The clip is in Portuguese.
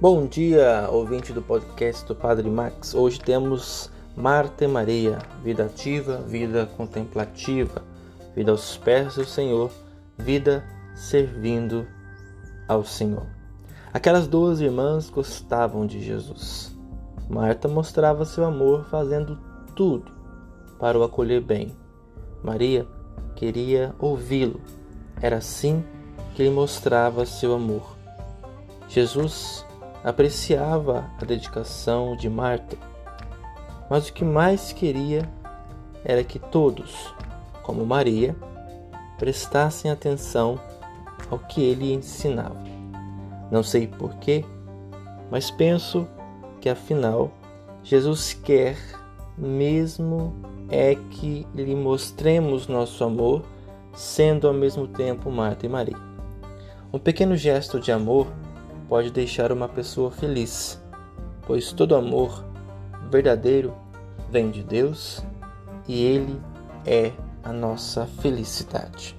Bom dia, ouvinte do podcast do Padre Max. Hoje temos Marta e Maria, vida ativa, vida contemplativa, vida aos pés do Senhor, vida servindo ao Senhor. Aquelas duas irmãs gostavam de Jesus. Marta mostrava seu amor fazendo tudo para o acolher bem. Maria queria ouvi-lo. Era assim que ele mostrava seu amor. Jesus apreciava a dedicação de Marta, mas o que mais queria era que todos, como Maria, prestassem atenção ao que ele ensinava. Não sei porquê, mas penso que afinal Jesus quer mesmo é que lhe mostremos nosso amor, sendo ao mesmo tempo Marta e Maria. Um pequeno gesto de amor pode deixar uma pessoa feliz, pois todo amor verdadeiro vem de Deus e Ele é a nossa felicidade.